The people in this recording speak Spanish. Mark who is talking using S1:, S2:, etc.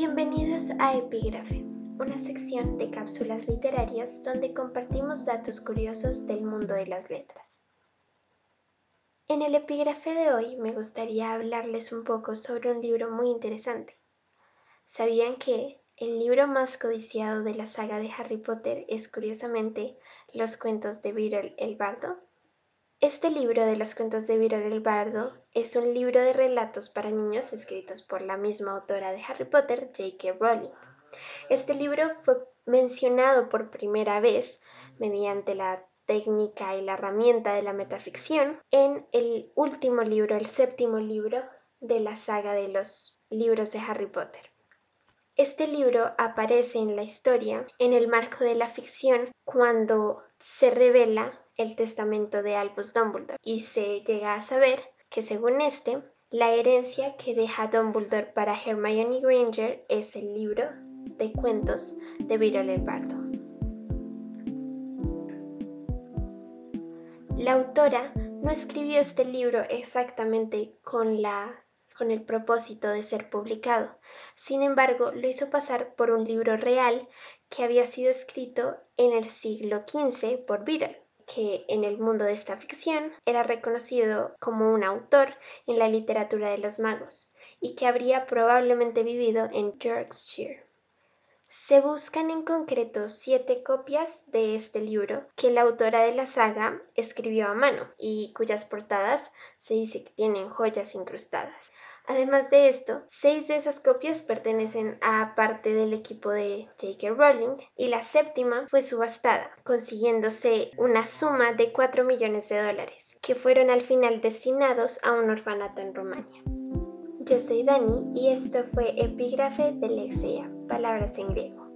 S1: Bienvenidos a Epígrafe, una sección de cápsulas literarias donde compartimos datos curiosos del mundo de las letras. En el epígrafe de hoy me gustaría hablarles un poco sobre un libro muy interesante. ¿Sabían que el libro más codiciado de la saga de Harry Potter es curiosamente Los cuentos de Beedle el Bardo? Este libro de los cuentos de Beedle el Bardo es un libro de relatos para niños escritos por la misma autora de Harry Potter, J.K. Rowling. Este libro fue mencionado por primera vez mediante la técnica y la herramienta de la metaficción en el último libro, el séptimo libro de la saga de los libros de Harry Potter. Este libro aparece en la historia en el marco de la ficción cuando se revela el testamento de Albus Dumbledore y se llega a saber que según este, la herencia que deja Dumbledore para Hermione Granger es el libro de cuentos de Beedle el Bardo. La autora no escribió este libro exactamente con la con el propósito de ser publicado. Sin embargo, lo hizo pasar por un libro real que había sido escrito en el siglo XV por Beadle que en el mundo de esta ficción era reconocido como un autor en la literatura de los magos y que habría probablemente vivido en Yorkshire. Se buscan en concreto siete copias de este libro que la autora de la saga escribió a mano y cuyas portadas se dice que tienen joyas incrustadas. Además de esto, seis de esas copias pertenecen a parte del equipo de J.K. Rowling y la séptima fue subastada, consiguiéndose una suma de 4 millones de dólares, que fueron al final destinados a un orfanato en Rumania. Yo soy Dani y esto fue Epígrafe de Lexia, palabras en griego.